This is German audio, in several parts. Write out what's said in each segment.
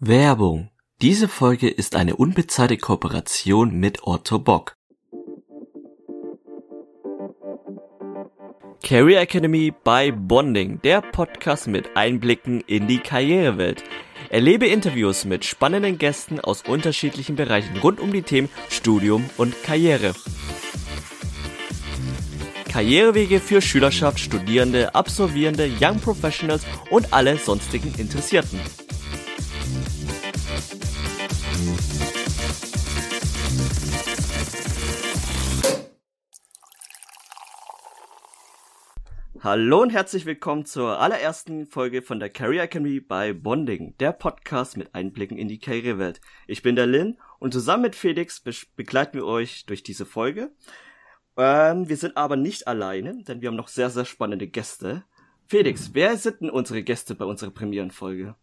Werbung Diese Folge ist eine unbezahlte Kooperation mit Otto Bock. Career Academy by Bonding, der Podcast mit Einblicken in die Karrierewelt. Erlebe Interviews mit spannenden Gästen aus unterschiedlichen Bereichen rund um die Themen Studium und Karriere. Karrierewege für Schülerschaft, Studierende, Absolvierende, Young Professionals und alle sonstigen Interessierten. Hallo und herzlich willkommen zur allerersten Folge von der Career Academy bei Bonding, der Podcast mit Einblicken in die Karrierewelt. Ich bin der Lin und zusammen mit Felix be begleiten wir euch durch diese Folge. Ähm, wir sind aber nicht alleine, denn wir haben noch sehr, sehr spannende Gäste. Felix, wer sind denn unsere Gäste bei unserer Premierenfolge?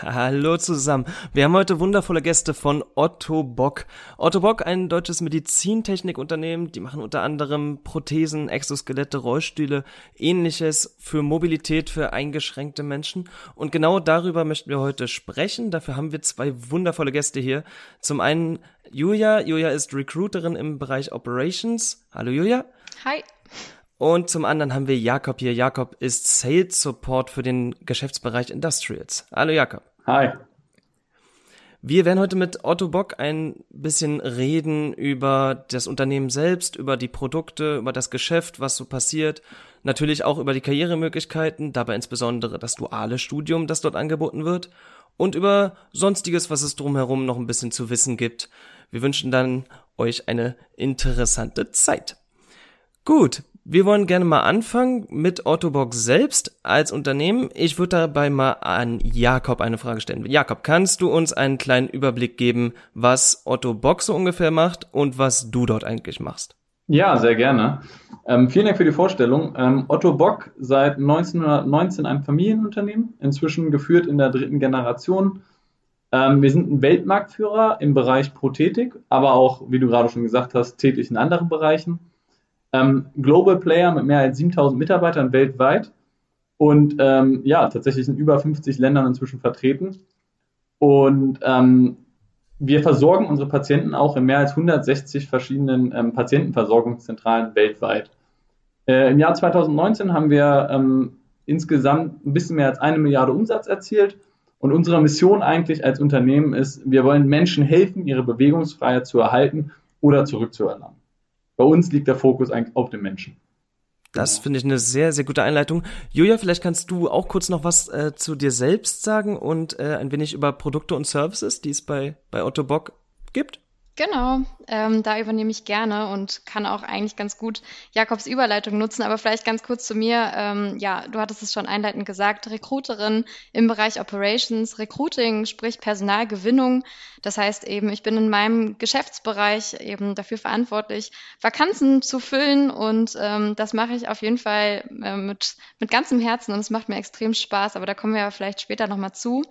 Hallo zusammen. Wir haben heute wundervolle Gäste von Otto Bock. Otto Bock, ein deutsches Medizintechnikunternehmen. Die machen unter anderem Prothesen, Exoskelette, Rollstühle, ähnliches für Mobilität für eingeschränkte Menschen. Und genau darüber möchten wir heute sprechen. Dafür haben wir zwei wundervolle Gäste hier. Zum einen Julia. Julia ist Recruiterin im Bereich Operations. Hallo Julia. Hi. Und zum anderen haben wir Jakob hier. Jakob ist Sales Support für den Geschäftsbereich Industrials. Hallo Jakob. Hi. Wir werden heute mit Otto Bock ein bisschen reden über das Unternehmen selbst, über die Produkte, über das Geschäft, was so passiert. Natürlich auch über die Karrieremöglichkeiten, dabei insbesondere das duale Studium, das dort angeboten wird. Und über sonstiges, was es drumherum noch ein bisschen zu wissen gibt. Wir wünschen dann euch eine interessante Zeit. Gut, wir wollen gerne mal anfangen mit Ottobox selbst als Unternehmen. Ich würde dabei mal an Jakob eine Frage stellen. Jakob, kannst du uns einen kleinen Überblick geben, was Otto Box so ungefähr macht und was du dort eigentlich machst? Ja, sehr gerne. Ähm, vielen Dank für die Vorstellung. Ähm, Otto Bock seit 1919 ein Familienunternehmen, inzwischen geführt in der dritten Generation. Ähm, wir sind ein Weltmarktführer im Bereich Prothetik, aber auch, wie du gerade schon gesagt hast, tätig in anderen Bereichen ähm, Global Player mit mehr als 7000 Mitarbeitern weltweit und ähm, ja, tatsächlich in über 50 Ländern inzwischen vertreten. Und ähm, wir versorgen unsere Patienten auch in mehr als 160 verschiedenen ähm, Patientenversorgungszentralen weltweit. Äh, Im Jahr 2019 haben wir ähm, insgesamt ein bisschen mehr als eine Milliarde Umsatz erzielt. Und unsere Mission eigentlich als Unternehmen ist, wir wollen Menschen helfen, ihre Bewegungsfreiheit zu erhalten oder zurückzuerlangen. Bei uns liegt der Fokus eigentlich auf dem Menschen. Das finde ich eine sehr, sehr gute Einleitung. Julia, vielleicht kannst du auch kurz noch was äh, zu dir selbst sagen und äh, ein wenig über Produkte und Services, die es bei, bei Otto Bock gibt. Genau, ähm, da übernehme ich gerne und kann auch eigentlich ganz gut Jakobs Überleitung nutzen. Aber vielleicht ganz kurz zu mir. Ähm, ja, du hattest es schon einleitend gesagt, Recruiterin im Bereich Operations, Recruiting, sprich Personalgewinnung. Das heißt eben, ich bin in meinem Geschäftsbereich eben dafür verantwortlich, Vakanzen zu füllen und ähm, das mache ich auf jeden Fall äh, mit, mit ganzem Herzen und es macht mir extrem Spaß. Aber da kommen wir ja vielleicht später nochmal zu.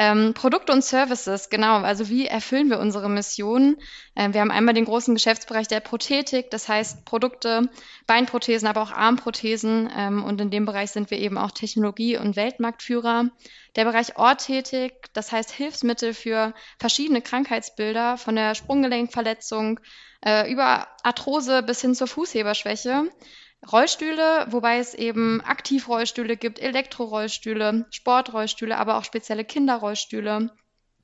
Ähm, Produkte und Services, genau. Also wie erfüllen wir unsere Mission? Äh, wir haben einmal den großen Geschäftsbereich der Prothetik, das heißt Produkte, Beinprothesen, aber auch Armprothesen. Ähm, und in dem Bereich sind wir eben auch Technologie- und Weltmarktführer. Der Bereich Orthetik, das heißt Hilfsmittel für verschiedene Krankheitsbilder, von der Sprunggelenkverletzung äh, über Arthrose bis hin zur Fußheberschwäche. Rollstühle, wobei es eben Aktivrollstühle gibt, Elektrorollstühle, Sportrollstühle, aber auch spezielle Kinderrollstühle.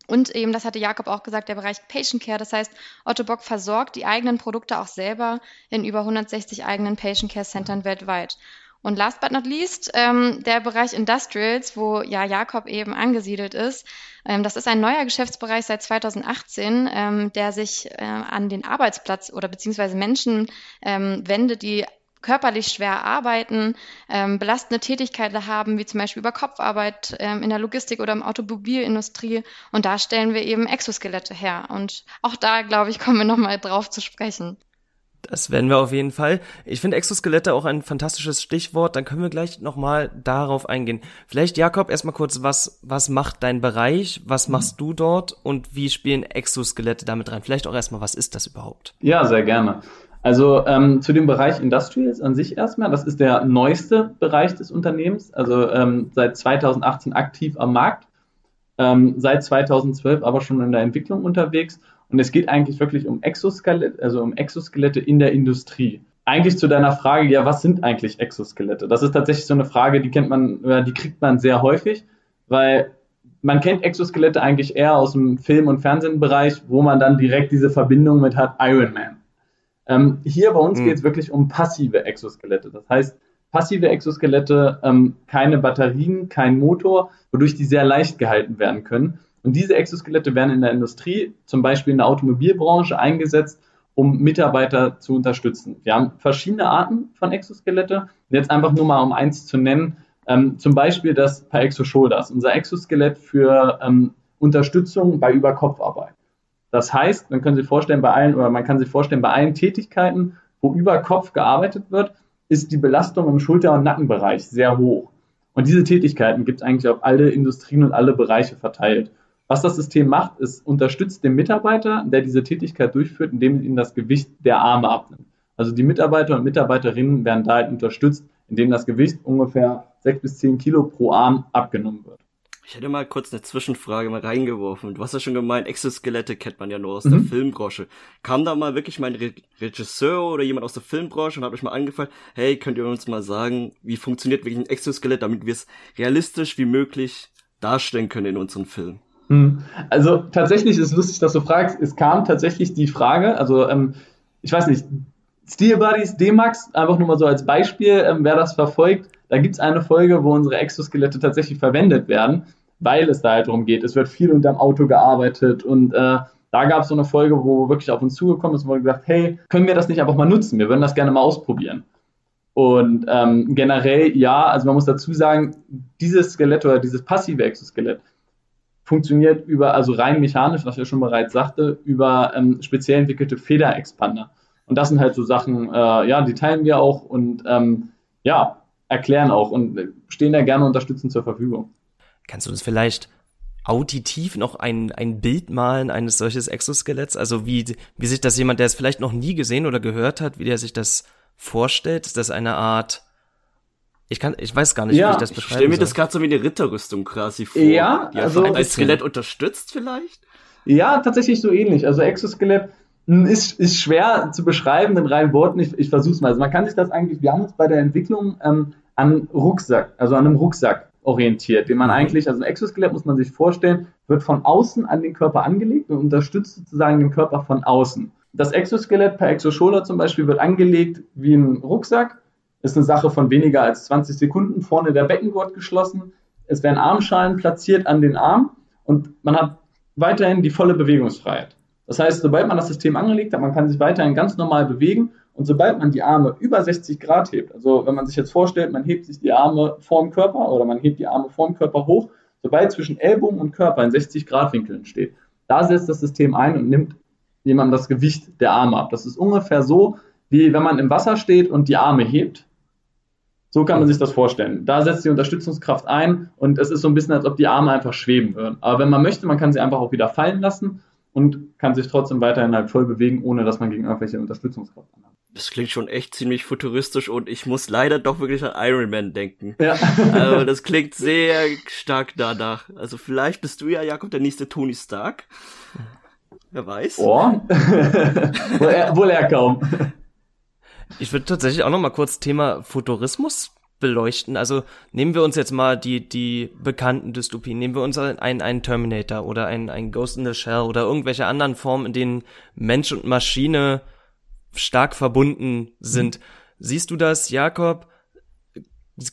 Und eben, das hatte Jakob auch gesagt, der Bereich Patient Care. Das heißt, Otto Bock versorgt die eigenen Produkte auch selber in über 160 eigenen Patient Care Centern weltweit. Und last but not least, ähm, der Bereich Industrials, wo ja Jakob eben angesiedelt ist. Ähm, das ist ein neuer Geschäftsbereich seit 2018, ähm, der sich äh, an den Arbeitsplatz oder beziehungsweise Menschen ähm, wendet, die körperlich schwer arbeiten, ähm, belastende Tätigkeiten haben, wie zum Beispiel über Kopfarbeit ähm, in der Logistik oder im Automobilindustrie. Und da stellen wir eben Exoskelette her. Und auch da, glaube ich, kommen wir nochmal drauf zu sprechen. Das werden wir auf jeden Fall. Ich finde Exoskelette auch ein fantastisches Stichwort. Dann können wir gleich nochmal darauf eingehen. Vielleicht, Jakob, erstmal kurz, was, was macht dein Bereich? Was machst du dort? Und wie spielen Exoskelette damit rein? Vielleicht auch erstmal, was ist das überhaupt? Ja, sehr gerne. Also ähm, zu dem Bereich Industrials an sich erstmal, das ist der neueste Bereich des Unternehmens, also ähm, seit 2018 aktiv am Markt. ähm, seit 2012 aber schon in der Entwicklung unterwegs. Und es geht eigentlich wirklich um Exoskelette, also um Exoskelette in der Industrie. Eigentlich zu deiner Frage, ja, was sind eigentlich Exoskelette? Das ist tatsächlich so eine Frage, die kennt man, die kriegt man sehr häufig, weil man kennt Exoskelette eigentlich eher aus dem Film- und Fernsehbereich, wo man dann direkt diese Verbindung mit hat, Iron Man. Ähm, hier bei uns mhm. geht es wirklich um passive Exoskelette. Das heißt, passive Exoskelette, ähm, keine Batterien, kein Motor, wodurch die sehr leicht gehalten werden können. Und diese Exoskelette werden in der Industrie, zum Beispiel in der Automobilbranche, eingesetzt, um Mitarbeiter zu unterstützen. Wir haben verschiedene Arten von Exoskelette. Jetzt einfach nur mal um eins zu nennen, ähm, zum Beispiel das per Exo Shoulders, unser Exoskelett für ähm, Unterstützung bei Überkopfarbeit. Das heißt, man kann sich vorstellen, bei allen, oder man kann sich vorstellen, bei allen Tätigkeiten, wo über Kopf gearbeitet wird, ist die Belastung im Schulter- und Nackenbereich sehr hoch. Und diese Tätigkeiten gibt es eigentlich auf alle Industrien und alle Bereiche verteilt. Was das System macht, ist unterstützt den Mitarbeiter, der diese Tätigkeit durchführt, indem es ihm das Gewicht der Arme abnimmt. Also die Mitarbeiter und Mitarbeiterinnen werden da halt unterstützt, indem das Gewicht ungefähr 6 bis 10 Kilo pro Arm abgenommen wird. Ich hätte mal kurz eine Zwischenfrage mal reingeworfen. Du hast ja schon gemeint, Exoskelette kennt man ja nur aus mhm. der Filmbranche. Kam da mal wirklich mein Re Regisseur oder jemand aus der Filmbranche und hat euch mal angefallen, hey, könnt ihr uns mal sagen, wie funktioniert wirklich ein Exoskelett, damit wir es realistisch wie möglich darstellen können in unseren Film? Mhm. Also tatsächlich ist es lustig, dass du fragst. Es kam tatsächlich die Frage, also ähm, ich weiß nicht, Steel Buddies D-Max, einfach nur mal so als Beispiel, ähm, wer das verfolgt, da gibt es eine Folge, wo unsere Exoskelette tatsächlich verwendet werden, weil es da halt darum geht. Es wird viel unterm Auto gearbeitet und äh, da gab es so eine Folge, wo wirklich auf uns zugekommen ist und wurde gesagt, hey, können wir das nicht einfach mal nutzen? Wir würden das gerne mal ausprobieren. Und ähm, generell, ja, also man muss dazu sagen, dieses Skelett oder dieses passive Exoskelett funktioniert über, also rein mechanisch, was ich ja schon bereits sagte, über ähm, speziell entwickelte Federexpander. Und das sind halt so Sachen, äh, ja, die teilen wir auch und ähm, ja, erklären auch und stehen da gerne unterstützend zur Verfügung. Kannst du uns vielleicht auditiv noch ein, ein Bild malen eines solches Exoskeletts? Also wie, wie sich das jemand, der es vielleicht noch nie gesehen oder gehört hat, wie der sich das vorstellt? Ist das eine Art ich kann, ich weiß gar nicht, ja, wie ich das beschreibe. Ich stelle mir das gerade so wie eine Ritterrüstung quasi vor. Ja, die also ein Skelett unterstützt vielleicht. Ja, tatsächlich so ähnlich. Also Exoskelett ist, ist schwer zu beschreiben in reinen Worten. Ich, ich versuche es mal. Also man kann sich das eigentlich, wir haben uns bei der Entwicklung ähm, an Rucksack, also an einem Rucksack orientiert, den man mhm. eigentlich, also ein Exoskelett muss man sich vorstellen, wird von außen an den Körper angelegt und unterstützt sozusagen den Körper von außen. Das Exoskelett per Exoshoulder zum Beispiel wird angelegt wie ein Rucksack, ist eine Sache von weniger als 20 Sekunden, vorne der Beckengurt geschlossen, es werden Armschalen platziert an den Arm und man hat weiterhin die volle Bewegungsfreiheit. Das heißt, sobald man das System angelegt hat, man kann sich weiterhin ganz normal bewegen und sobald man die Arme über 60 Grad hebt, also wenn man sich jetzt vorstellt, man hebt sich die Arme vorm Körper oder man hebt die Arme vorm Körper hoch, sobald zwischen Ellbogen und Körper in 60 Grad Winkeln steht, da setzt das System ein und nimmt jemandem das Gewicht der Arme ab. Das ist ungefähr so, wie wenn man im Wasser steht und die Arme hebt. So kann man sich das vorstellen. Da setzt die Unterstützungskraft ein und es ist so ein bisschen, als ob die Arme einfach schweben würden. Aber wenn man möchte, man kann sie einfach auch wieder fallen lassen und kann sich trotzdem weiterhin halt voll bewegen, ohne dass man gegen irgendwelche Unterstützungskraft anhat. Das klingt schon echt ziemlich futuristisch und ich muss leider doch wirklich an Iron Man denken. Ja. also das klingt sehr stark danach. Also vielleicht bist du ja, Jakob, der nächste Tony Stark. Wer weiß. Oh. wohl, er, wohl er kaum. Ich würde tatsächlich auch noch mal kurz Thema Futurismus beleuchten. Also nehmen wir uns jetzt mal die, die bekannten Dystopien, nehmen wir uns einen, einen Terminator oder einen, einen Ghost in the Shell oder irgendwelche anderen Formen, in denen Mensch und Maschine stark verbunden sind. Mhm. Siehst du das, Jakob?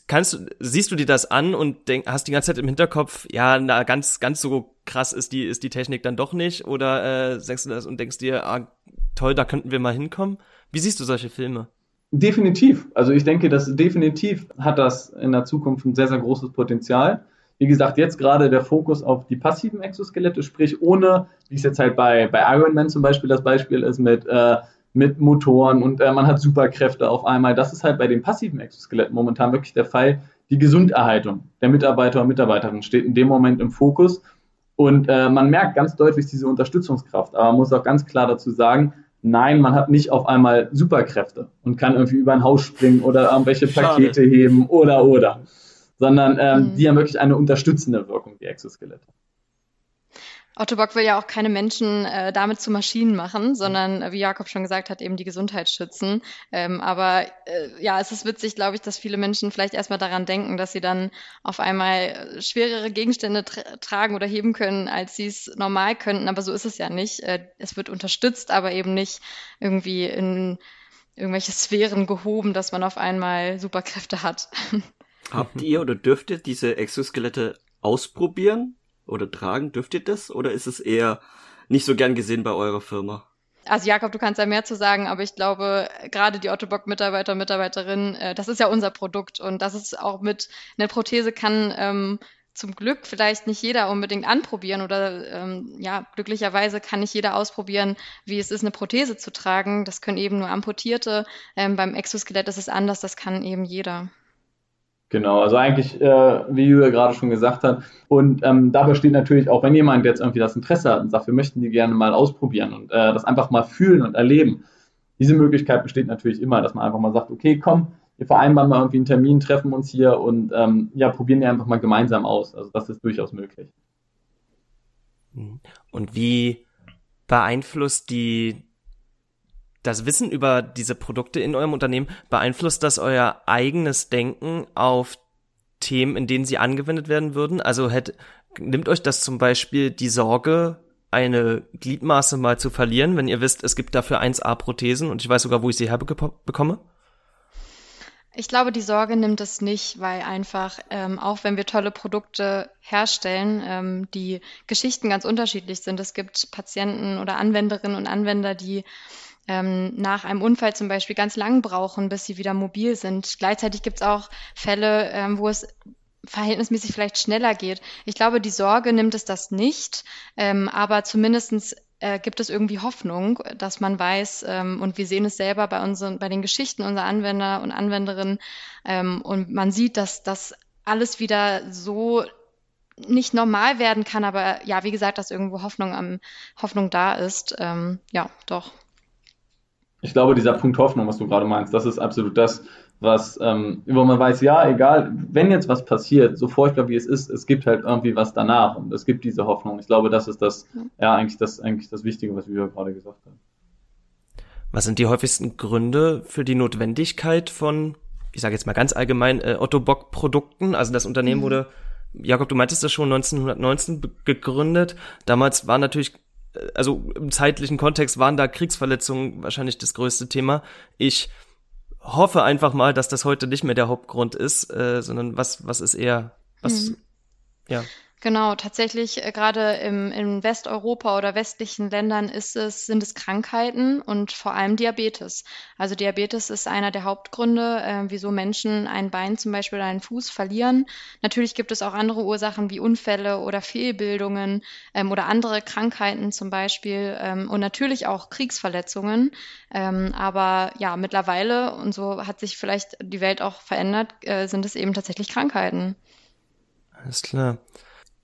Kannst du, siehst du dir das an und denk, hast die ganze Zeit im Hinterkopf, ja, na, ganz, ganz so krass ist die, ist die Technik dann doch nicht? Oder äh, sagst du das und denkst dir, ah, toll, da könnten wir mal hinkommen? Wie siehst du solche Filme? Definitiv. Also ich denke, dass definitiv hat das in der Zukunft ein sehr, sehr großes Potenzial. Wie gesagt, jetzt gerade der Fokus auf die passiven Exoskelette, sprich ohne, wie es jetzt halt bei, bei Iron Man zum Beispiel das Beispiel ist, mit, äh, mit Motoren und äh, man hat Superkräfte auf einmal. Das ist halt bei den passiven Exoskeletten momentan wirklich der Fall. Die Gesunderhaltung der Mitarbeiter und Mitarbeiterinnen steht in dem Moment im Fokus. Und äh, man merkt ganz deutlich diese Unterstützungskraft. Aber man muss auch ganz klar dazu sagen, Nein, man hat nicht auf einmal Superkräfte und kann irgendwie über ein Haus springen oder irgendwelche Pakete Schade. heben oder oder. Sondern ähm, mhm. die haben wirklich eine unterstützende Wirkung, die Exoskelette. Otto Bock will ja auch keine Menschen äh, damit zu Maschinen machen, sondern, äh, wie Jakob schon gesagt hat, eben die Gesundheit schützen. Ähm, aber äh, ja, es ist witzig, glaube ich, dass viele Menschen vielleicht erstmal daran denken, dass sie dann auf einmal äh, schwerere Gegenstände tra tragen oder heben können, als sie es normal könnten. Aber so ist es ja nicht. Äh, es wird unterstützt, aber eben nicht irgendwie in irgendwelche Sphären gehoben, dass man auf einmal Superkräfte hat. Habt ihr oder dürft ihr diese Exoskelette ausprobieren? Oder tragen? Dürft ihr das? Oder ist es eher nicht so gern gesehen bei eurer Firma? Also Jakob, du kannst ja mehr zu sagen, aber ich glaube, gerade die Ottobock-Mitarbeiter, Mitarbeiterinnen, äh, das ist ja unser Produkt und das ist auch mit, eine Prothese kann ähm, zum Glück vielleicht nicht jeder unbedingt anprobieren oder ähm, ja, glücklicherweise kann nicht jeder ausprobieren, wie es ist, eine Prothese zu tragen. Das können eben nur Amputierte. Ähm, beim Exoskelett ist es anders, das kann eben jeder. Genau, also eigentlich, äh, wie Julia gerade schon gesagt hat. Und ähm, da besteht natürlich auch, wenn jemand jetzt irgendwie das Interesse hat und sagt, wir möchten die gerne mal ausprobieren und äh, das einfach mal fühlen und erleben. Diese Möglichkeit besteht natürlich immer, dass man einfach mal sagt, okay, komm, wir vereinbaren mal irgendwie einen Termin, treffen uns hier und ähm, ja, probieren die einfach mal gemeinsam aus. Also das ist durchaus möglich. Und wie beeinflusst die das Wissen über diese Produkte in eurem Unternehmen, beeinflusst das euer eigenes Denken auf Themen, in denen sie angewendet werden würden? Also hätte, nimmt euch das zum Beispiel die Sorge, eine Gliedmaße mal zu verlieren, wenn ihr wisst, es gibt dafür 1A-Prothesen und ich weiß sogar, wo ich sie herbekomme? Ich glaube, die Sorge nimmt es nicht, weil einfach, ähm, auch wenn wir tolle Produkte herstellen, ähm, die Geschichten ganz unterschiedlich sind. Es gibt Patienten oder Anwenderinnen und Anwender, die ähm, nach einem Unfall zum Beispiel ganz lang brauchen, bis sie wieder mobil sind. Gleichzeitig gibt es auch Fälle, ähm, wo es verhältnismäßig vielleicht schneller geht. Ich glaube, die Sorge nimmt es das nicht, ähm, aber zumindestens äh, gibt es irgendwie Hoffnung, dass man weiß, ähm, und wir sehen es selber bei unseren, bei den Geschichten unserer Anwender und Anwenderinnen, ähm, und man sieht, dass das alles wieder so nicht normal werden kann, aber ja, wie gesagt, dass irgendwo Hoffnung am Hoffnung da ist. Ähm, ja, doch ich glaube, dieser Punkt Hoffnung, was du gerade meinst, das ist absolut das, was, ähm, wo man weiß, ja, egal, wenn jetzt was passiert, so furchtbar wie es ist, es gibt halt irgendwie was danach und es gibt diese Hoffnung. Ich glaube, das ist das, ja, eigentlich das, eigentlich das Wichtige, was wir gerade gesagt haben. Was sind die häufigsten Gründe für die Notwendigkeit von, ich sage jetzt mal ganz allgemein, äh, Otto Bock Produkten? Also das Unternehmen mhm. wurde, Jakob, du meintest das schon 1919 gegründet. Damals war natürlich also im zeitlichen Kontext waren da Kriegsverletzungen wahrscheinlich das größte Thema. Ich hoffe einfach mal, dass das heute nicht mehr der Hauptgrund ist, äh, sondern was, was ist eher, was, mhm. ja. Genau, tatsächlich äh, gerade im, in Westeuropa oder westlichen Ländern ist es, sind es Krankheiten und vor allem Diabetes. Also Diabetes ist einer der Hauptgründe, äh, wieso Menschen ein Bein zum Beispiel oder einen Fuß verlieren. Natürlich gibt es auch andere Ursachen wie Unfälle oder Fehlbildungen ähm, oder andere Krankheiten zum Beispiel ähm, und natürlich auch Kriegsverletzungen. Ähm, aber ja, mittlerweile, und so hat sich vielleicht die Welt auch verändert, äh, sind es eben tatsächlich Krankheiten. Alles klar.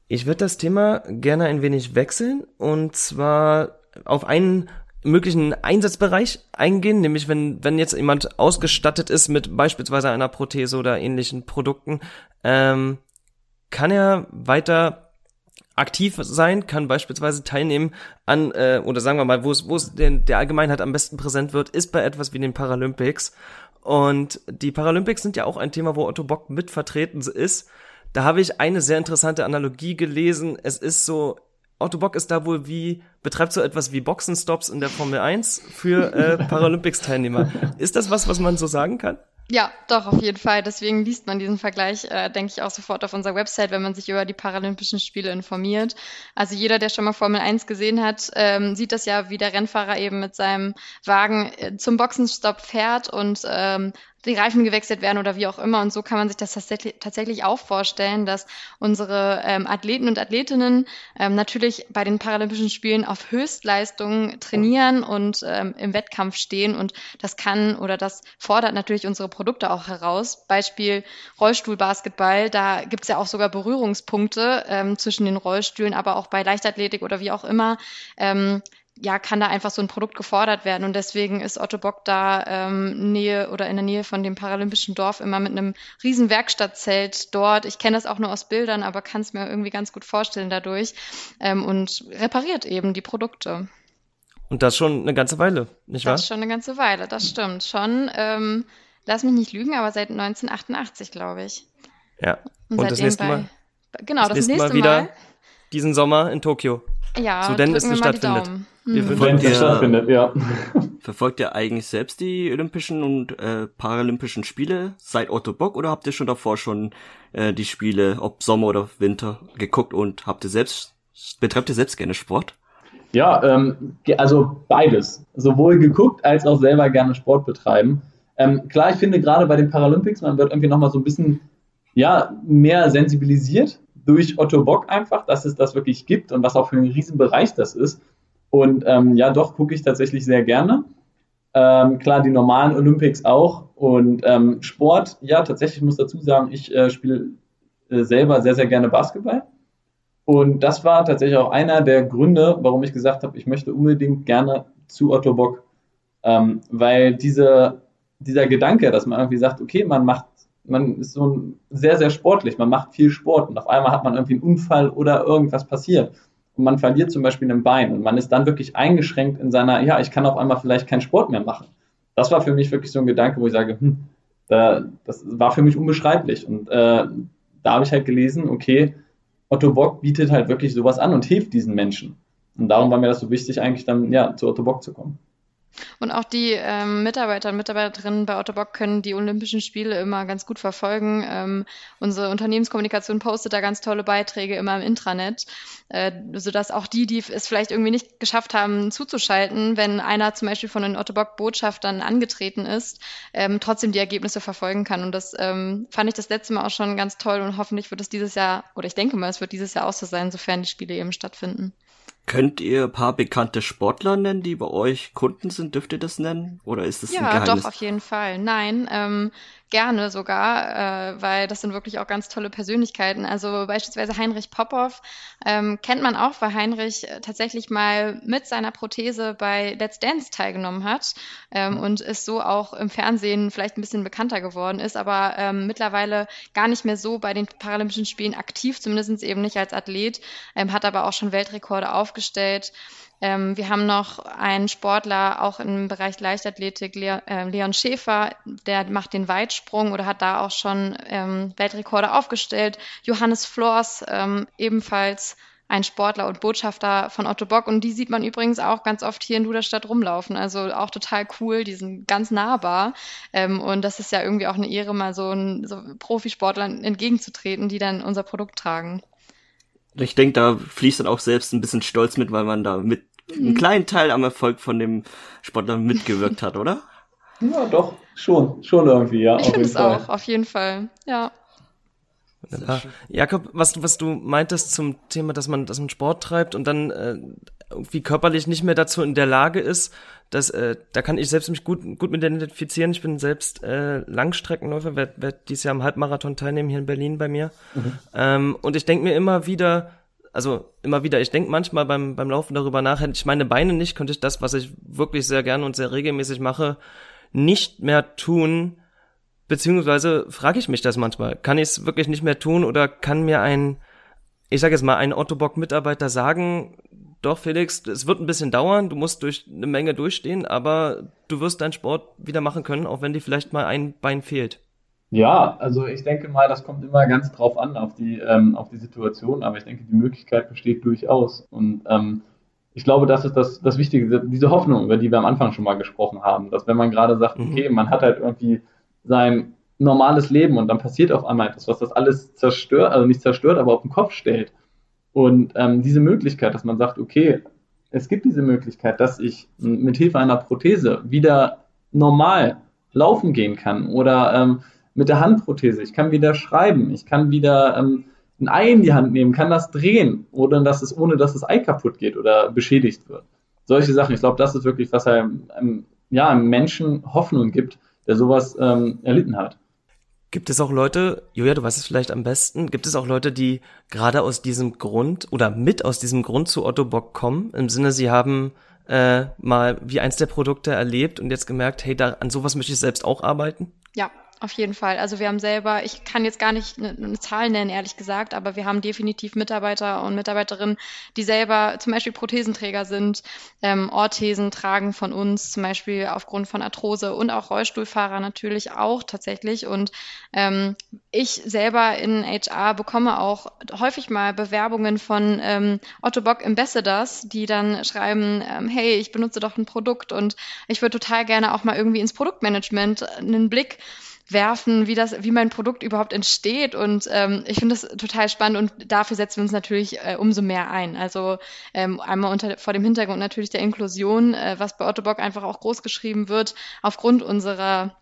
Ich würde das Thema gerne ein wenig wechseln und zwar auf einen möglichen Einsatzbereich eingehen, nämlich wenn, wenn jetzt jemand ausgestattet ist mit beispielsweise einer Prothese oder ähnlichen Produkten, ähm, kann er weiter aktiv sein, kann beispielsweise teilnehmen an, äh, oder sagen wir mal, wo es, wo es den, der Allgemeinheit am besten präsent wird, ist bei etwas wie den Paralympics. Und die Paralympics sind ja auch ein Thema, wo Otto Bock mit vertreten ist. Da habe ich eine sehr interessante Analogie gelesen. Es ist so, Otto Bock ist da wohl wie, betreibt so etwas wie Boxenstops in der Formel 1 für äh, Paralympics-Teilnehmer. Ist das was, was man so sagen kann? Ja, doch, auf jeden Fall. Deswegen liest man diesen Vergleich, äh, denke ich, auch sofort auf unserer Website, wenn man sich über die Paralympischen Spiele informiert. Also jeder, der schon mal Formel 1 gesehen hat, ähm, sieht das ja, wie der Rennfahrer eben mit seinem Wagen äh, zum Boxenstopp fährt und ähm, die Reifen gewechselt werden oder wie auch immer. Und so kann man sich das tatsächlich auch vorstellen, dass unsere ähm, Athleten und Athletinnen ähm, natürlich bei den Paralympischen Spielen auf Höchstleistungen trainieren und ähm, im Wettkampf stehen. Und das kann oder das fordert natürlich unsere Produkte auch heraus. Beispiel Rollstuhlbasketball, da gibt es ja auch sogar Berührungspunkte ähm, zwischen den Rollstühlen, aber auch bei Leichtathletik oder wie auch immer. Ja, kann da einfach so ein Produkt gefordert werden. Und deswegen ist Otto Bock da ähm, Nähe oder in der Nähe von dem Paralympischen Dorf immer mit einem riesen Werkstattzelt dort. Ich kenne das auch nur aus Bildern, aber kann es mir irgendwie ganz gut vorstellen dadurch. Ähm, und repariert eben die Produkte. Und das schon eine ganze Weile, nicht wahr? Das schon eine ganze Weile, das stimmt. Schon, ähm, lass mich nicht lügen, aber seit 1988, glaube ich. Ja. Und, und das nächste Mal. Genau, das, das nächste Mal wieder Mal, diesen Sommer in Tokio. Ja, so denn es nicht stattfindet. Mhm. Wenn es stattfindet, ja. Verfolgt ihr eigentlich selbst die Olympischen und äh, Paralympischen Spiele seit Otto Bock oder habt ihr schon davor schon äh, die Spiele, ob Sommer oder Winter, geguckt und habt ihr selbst, betreibt ihr selbst gerne Sport? Ja, ähm, also beides. Sowohl geguckt als auch selber gerne Sport betreiben. Ähm, klar, ich finde gerade bei den Paralympics, man wird irgendwie nochmal so ein bisschen ja, mehr sensibilisiert durch Otto Bock einfach, dass es das wirklich gibt und was auch für einen Riesenbereich das ist. Und ähm, ja, doch gucke ich tatsächlich sehr gerne. Ähm, klar, die normalen Olympics auch. Und ähm, Sport, ja, tatsächlich muss dazu sagen, ich äh, spiele äh, selber sehr, sehr gerne Basketball. Und das war tatsächlich auch einer der Gründe, warum ich gesagt habe, ich möchte unbedingt gerne zu Otto Bock. Ähm, weil diese, dieser Gedanke, dass man irgendwie sagt, okay, man macht man ist so sehr, sehr sportlich, man macht viel Sport und auf einmal hat man irgendwie einen Unfall oder irgendwas passiert. Und man verliert zum Beispiel ein Bein und man ist dann wirklich eingeschränkt in seiner, ja, ich kann auf einmal vielleicht keinen Sport mehr machen. Das war für mich wirklich so ein Gedanke, wo ich sage, hm, da, das war für mich unbeschreiblich. Und äh, da habe ich halt gelesen, okay, Otto Bock bietet halt wirklich sowas an und hilft diesen Menschen. Und darum war mir das so wichtig, eigentlich dann ja zu Otto Bock zu kommen. Und auch die ähm, Mitarbeiter und Mitarbeiterinnen bei Ottobock können die Olympischen Spiele immer ganz gut verfolgen. Ähm, unsere Unternehmenskommunikation postet da ganz tolle Beiträge immer im Intranet, äh, sodass auch die, die es vielleicht irgendwie nicht geschafft haben, zuzuschalten, wenn einer zum Beispiel von den Ottobock-Botschaftern angetreten ist, ähm, trotzdem die Ergebnisse verfolgen kann. Und das ähm, fand ich das letzte Mal auch schon ganz toll und hoffentlich wird es dieses Jahr, oder ich denke mal, es wird dieses Jahr auch so sein, sofern die Spiele eben stattfinden. Könnt ihr ein paar bekannte Sportler nennen, die bei euch Kunden sind? Dürft ihr das nennen? Oder ist das ja, ein Geheimnis? Ja, doch, auf jeden Fall. Nein, ähm, gerne sogar, äh, weil das sind wirklich auch ganz tolle Persönlichkeiten. Also beispielsweise Heinrich Popov ähm, kennt man auch, weil Heinrich äh, tatsächlich mal mit seiner Prothese bei Let's Dance teilgenommen hat ähm, mhm. und ist so auch im Fernsehen vielleicht ein bisschen bekannter geworden ist, aber ähm, mittlerweile gar nicht mehr so bei den Paralympischen Spielen aktiv, zumindest eben nicht als Athlet, ähm, hat aber auch schon Weltrekorde aufgestellt. Ähm, wir haben noch einen Sportler, auch im Bereich Leichtathletik, äh, Leon Schäfer, der macht den Weitsprung oder hat da auch schon ähm, Weltrekorde aufgestellt. Johannes Flors, ähm, ebenfalls ein Sportler und Botschafter von Otto Bock. Und die sieht man übrigens auch ganz oft hier in Duderstadt rumlaufen. Also auch total cool, die sind ganz nahbar. Ähm, und das ist ja irgendwie auch eine Ehre, mal so, ein, so Profisportlern entgegenzutreten, die dann unser Produkt tragen. Ich denke, da fließt dann auch selbst ein bisschen Stolz mit, weil man da mit einen kleinen Teil am Erfolg von dem Sportler mitgewirkt hat, oder? Ja, doch, schon, schon irgendwie, ja. Ich finde es auch, auf jeden Fall, ja. Ja. Jakob, was, was du meintest zum Thema, dass man, dass man Sport treibt und dann äh, irgendwie körperlich nicht mehr dazu in der Lage ist, dass, äh, da kann ich selbst mich gut, gut mit identifizieren. Ich bin selbst äh, Langstreckenläufer, werde werd dieses Jahr am Halbmarathon teilnehmen hier in Berlin bei mir. Mhm. Ähm, und ich denke mir immer wieder, also immer wieder, ich denke manchmal beim, beim Laufen darüber nach, hätte ich meine Beine nicht, könnte ich das, was ich wirklich sehr gerne und sehr regelmäßig mache, nicht mehr tun. Beziehungsweise frage ich mich das manchmal. Kann ich es wirklich nicht mehr tun oder kann mir ein, ich sage jetzt mal, ein Ottobock-Mitarbeiter sagen, doch, Felix, es wird ein bisschen dauern, du musst durch eine Menge durchstehen, aber du wirst deinen Sport wieder machen können, auch wenn dir vielleicht mal ein Bein fehlt. Ja, also ich denke mal, das kommt immer ganz drauf an, auf die, ähm, auf die Situation, aber ich denke, die Möglichkeit besteht durchaus. Und ähm, ich glaube, das ist das, das Wichtige, diese Hoffnung, über die wir am Anfang schon mal gesprochen haben, dass wenn man gerade sagt, mhm. okay, man hat halt irgendwie sein normales Leben und dann passiert auf einmal etwas, was das alles zerstört, also nicht zerstört, aber auf den Kopf stellt. Und ähm, diese Möglichkeit, dass man sagt, okay, es gibt diese Möglichkeit, dass ich mit Hilfe einer Prothese wieder normal laufen gehen kann oder ähm, mit der Handprothese. Ich kann wieder schreiben. Ich kann wieder ähm, ein Ei in die Hand nehmen, kann das drehen, oder dass es, ohne dass das Ei kaputt geht oder beschädigt wird. Solche Sachen. Ich glaube, das ist wirklich, was einem, einem, ja, einem Menschen Hoffnung gibt, der sowas ähm, erlitten hat. Gibt es auch Leute, Julia, du weißt es vielleicht am besten, gibt es auch Leute, die gerade aus diesem Grund oder mit aus diesem Grund zu Otto Bock kommen, im Sinne, sie haben äh, mal wie eins der Produkte erlebt und jetzt gemerkt, hey, da, an sowas möchte ich selbst auch arbeiten? Ja, auf jeden Fall. Also wir haben selber, ich kann jetzt gar nicht eine, eine, Zahl nennen, ehrlich gesagt, aber wir haben definitiv Mitarbeiter und Mitarbeiterinnen, die selber zum Beispiel Prothesenträger sind, ähm, Orthesen tragen von uns, zum Beispiel aufgrund von Arthrose und auch Rollstuhlfahrer natürlich auch tatsächlich. Und ähm, ich selber in HR bekomme auch häufig mal Bewerbungen von ähm, Otto Bock Ambassadors, die dann schreiben, ähm, hey, ich benutze doch ein Produkt und ich würde total gerne auch mal irgendwie ins Produktmanagement einen Blick werfen, wie das, wie mein Produkt überhaupt entsteht. Und ähm, ich finde das total spannend und dafür setzen wir uns natürlich äh, umso mehr ein. Also ähm, einmal unter, vor dem Hintergrund natürlich der Inklusion, äh, was bei Otto Bock einfach auch groß geschrieben wird, aufgrund unserer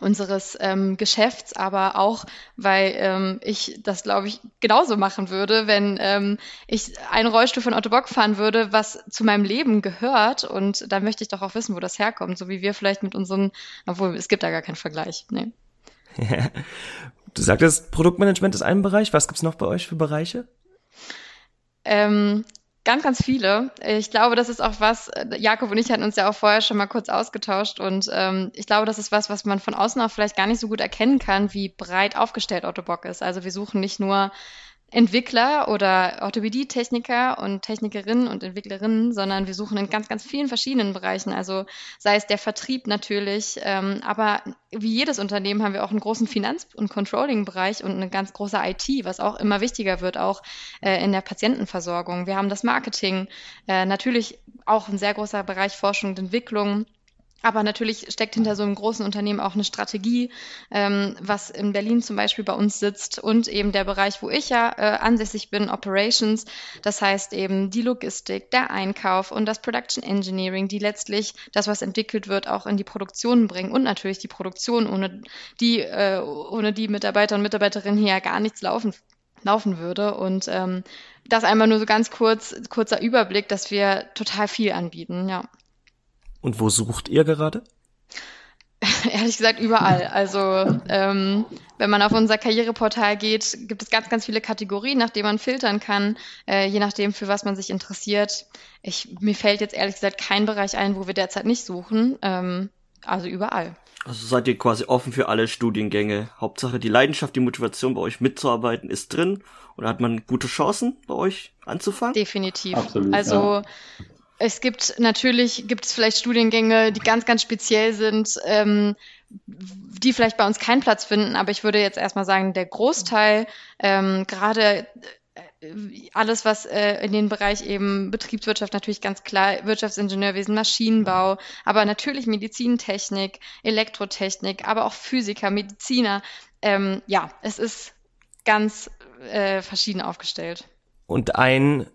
unseres ähm, Geschäfts, aber auch, weil ähm, ich das, glaube ich, genauso machen würde, wenn ähm, ich einen Rollstuhl von Otto Bock fahren würde, was zu meinem Leben gehört. Und da möchte ich doch auch wissen, wo das herkommt, so wie wir vielleicht mit unseren, obwohl es gibt da gar keinen Vergleich. Nee. Du sagtest, Produktmanagement ist ein Bereich. Was gibt's noch bei euch für Bereiche? Ähm, Ganz, ganz viele. Ich glaube, das ist auch was, Jakob und ich hatten uns ja auch vorher schon mal kurz ausgetauscht und ähm, ich glaube, das ist was, was man von außen auch vielleicht gar nicht so gut erkennen kann, wie breit aufgestellt Otto Bock ist. Also wir suchen nicht nur Entwickler oder Orthopädie-Techniker und Technikerinnen und Entwicklerinnen, sondern wir suchen in ganz, ganz vielen verschiedenen Bereichen. Also sei es der Vertrieb natürlich, ähm, aber wie jedes Unternehmen haben wir auch einen großen Finanz- und Controlling-Bereich und eine ganz große IT, was auch immer wichtiger wird, auch äh, in der Patientenversorgung. Wir haben das Marketing, äh, natürlich auch ein sehr großer Bereich Forschung und Entwicklung aber natürlich steckt hinter so einem großen Unternehmen auch eine Strategie, ähm, was in Berlin zum Beispiel bei uns sitzt und eben der Bereich, wo ich ja äh, ansässig bin, Operations. Das heißt eben die Logistik, der Einkauf und das Production Engineering, die letztlich das, was entwickelt wird, auch in die Produktion bringen und natürlich die Produktion, ohne die, äh, ohne die Mitarbeiter und Mitarbeiterinnen hier ja gar nichts laufen laufen würde. Und ähm, das einmal nur so ganz kurz, kurzer Überblick, dass wir total viel anbieten, ja. Und wo sucht ihr gerade? Ehrlich gesagt überall. Also ähm, wenn man auf unser Karriereportal geht, gibt es ganz, ganz viele Kategorien, nach denen man filtern kann, äh, je nachdem, für was man sich interessiert. Ich, mir fällt jetzt ehrlich gesagt kein Bereich ein, wo wir derzeit nicht suchen. Ähm, also überall. Also seid ihr quasi offen für alle Studiengänge. Hauptsache die Leidenschaft, die Motivation bei euch mitzuarbeiten ist drin. Oder hat man gute Chancen bei euch anzufangen? Definitiv. Absolut, also ja. Es gibt natürlich, gibt es vielleicht Studiengänge, die ganz, ganz speziell sind, ähm, die vielleicht bei uns keinen Platz finden, aber ich würde jetzt erstmal sagen, der Großteil, ähm, gerade äh, alles, was äh, in den Bereich eben Betriebswirtschaft natürlich ganz klar, Wirtschaftsingenieurwesen, Maschinenbau, aber natürlich Medizintechnik, Elektrotechnik, aber auch Physiker, Mediziner. Ähm, ja, es ist ganz äh, verschieden aufgestellt. Und ein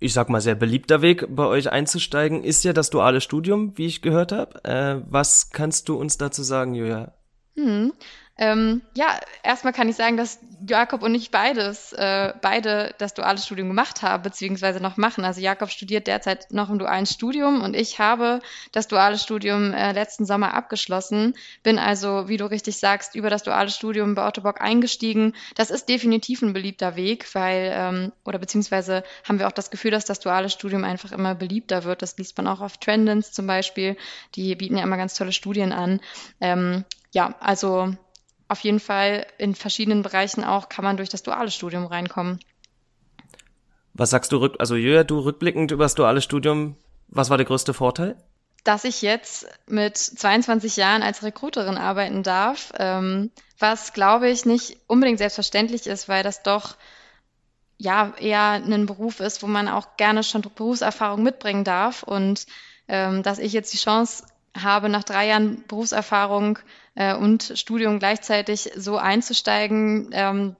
ich sag mal, sehr beliebter Weg bei euch einzusteigen, ist ja das duale Studium, wie ich gehört habe. Äh, was kannst du uns dazu sagen, Julia? Hm. Ähm, ja, erstmal kann ich sagen, dass Jakob und ich beides, äh, beide das duale Studium gemacht haben, beziehungsweise noch machen. Also Jakob studiert derzeit noch im dualen Studium und ich habe das duale Studium äh, letzten Sommer abgeschlossen. Bin also, wie du richtig sagst, über das duale Studium bei Otto Bock eingestiegen. Das ist definitiv ein beliebter Weg, weil, ähm, oder beziehungsweise haben wir auch das Gefühl, dass das duale Studium einfach immer beliebter wird. Das liest man auch auf Trendens zum Beispiel. Die bieten ja immer ganz tolle Studien an. Ähm, ja, also auf jeden Fall in verschiedenen Bereichen auch kann man durch das duale Studium reinkommen. Was sagst du also Jöa, du rückblickend über das duale Studium, was war der größte Vorteil? Dass ich jetzt mit 22 Jahren als Recruiterin arbeiten darf, ähm, was glaube ich nicht unbedingt selbstverständlich ist, weil das doch ja eher ein Beruf ist, wo man auch gerne schon Berufserfahrung mitbringen darf und ähm, dass ich jetzt die Chance habe, nach drei Jahren Berufserfahrung äh, und Studium gleichzeitig so einzusteigen, ähm,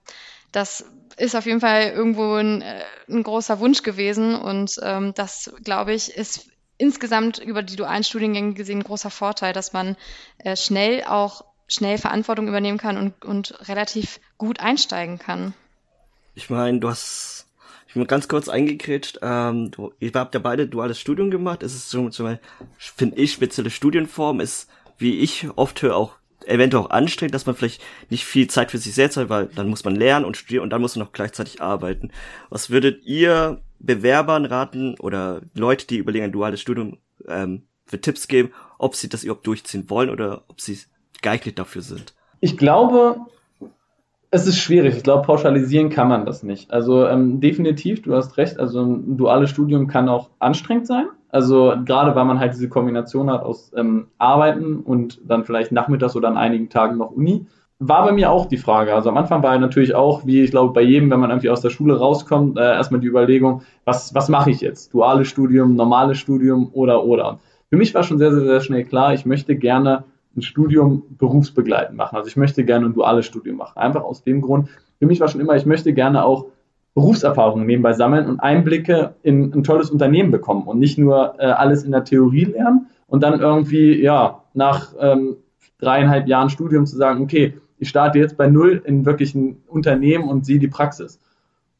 das ist auf jeden Fall irgendwo ein, äh, ein großer Wunsch gewesen und ähm, das, glaube ich, ist insgesamt über die dualen Studiengänge gesehen ein großer Vorteil, dass man äh, schnell auch schnell Verantwortung übernehmen kann und, und relativ gut einsteigen kann. Ich meine, du hast ich bin ganz kurz eingekrätscht. Ähm, ihr habt ja beide duales Studium gemacht. Es ist so, so finde ich, spezielle Studienform. Ist, wie ich oft höre, auch eventuell auch anstrengend, dass man vielleicht nicht viel Zeit für sich selbst hat, weil dann muss man lernen und studieren und dann muss man noch gleichzeitig arbeiten. Was würdet ihr Bewerbern raten oder Leute, die überlegen, ein duales Studium ähm, für Tipps geben, ob sie das überhaupt durchziehen wollen oder ob sie geeignet dafür sind? Ich glaube, es ist schwierig. Ich glaube, pauschalisieren kann man das nicht. Also ähm, definitiv, du hast recht. Also ein duales Studium kann auch anstrengend sein. Also gerade weil man halt diese Kombination hat aus ähm, Arbeiten und dann vielleicht nachmittags oder an einigen Tagen noch Uni. War bei mir auch die Frage. Also am Anfang war natürlich auch, wie ich glaube bei jedem, wenn man irgendwie aus der Schule rauskommt, äh, erstmal die Überlegung, was, was mache ich jetzt? Duales Studium, normales Studium oder oder. Für mich war schon sehr, sehr, sehr schnell klar, ich möchte gerne ein Studium berufsbegleitend machen. Also ich möchte gerne ein duales Studium machen. Einfach aus dem Grund. Für mich war schon immer, ich möchte gerne auch Berufserfahrungen nebenbei sammeln und Einblicke in ein tolles Unternehmen bekommen und nicht nur äh, alles in der Theorie lernen und dann irgendwie, ja, nach ähm, dreieinhalb Jahren Studium zu sagen, okay, ich starte jetzt bei null in wirklich ein Unternehmen und sehe die Praxis.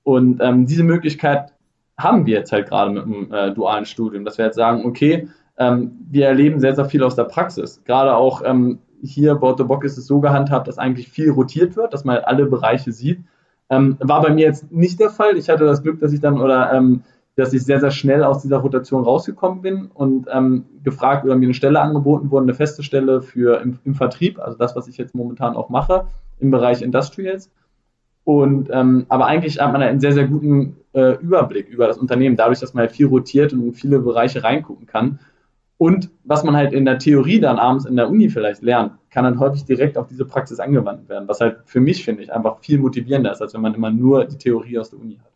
Und ähm, diese Möglichkeit haben wir jetzt halt gerade mit dem äh, dualen Studium, dass wir jetzt sagen, okay, wir erleben sehr, sehr viel aus der Praxis. Gerade auch ähm, hier bei Otto Bock ist es so gehandhabt, dass eigentlich viel rotiert wird, dass man alle Bereiche sieht. Ähm, war bei mir jetzt nicht der Fall. Ich hatte das Glück, dass ich dann oder ähm, dass ich sehr, sehr schnell aus dieser Rotation rausgekommen bin und ähm, gefragt oder mir eine Stelle angeboten wurde, eine feste Stelle für im, im, Vertrieb, also das, was ich jetzt momentan auch mache, im Bereich Industrials. Und ähm, aber eigentlich hat man einen sehr, sehr guten äh, Überblick über das Unternehmen, dadurch, dass man halt viel rotiert und in viele Bereiche reingucken kann. Und was man halt in der Theorie dann abends in der Uni vielleicht lernt, kann dann häufig direkt auf diese Praxis angewandt werden, was halt für mich, finde ich, einfach viel motivierender ist, als wenn man immer nur die Theorie aus der Uni hat.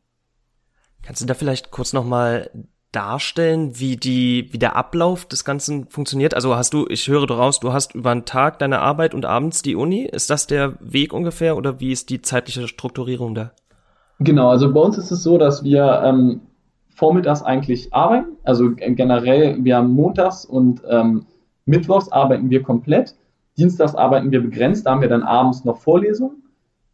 Kannst du da vielleicht kurz nochmal darstellen, wie die, wie der Ablauf des Ganzen funktioniert? Also hast du, ich höre daraus, du hast über einen Tag deine Arbeit und abends die Uni. Ist das der Weg ungefähr oder wie ist die zeitliche Strukturierung da? Genau, also bei uns ist es so, dass wir ähm, vormittags eigentlich arbeiten. Also generell, wir haben montags und ähm, mittwochs arbeiten wir komplett. Dienstags arbeiten wir begrenzt, da haben wir dann abends noch Vorlesungen.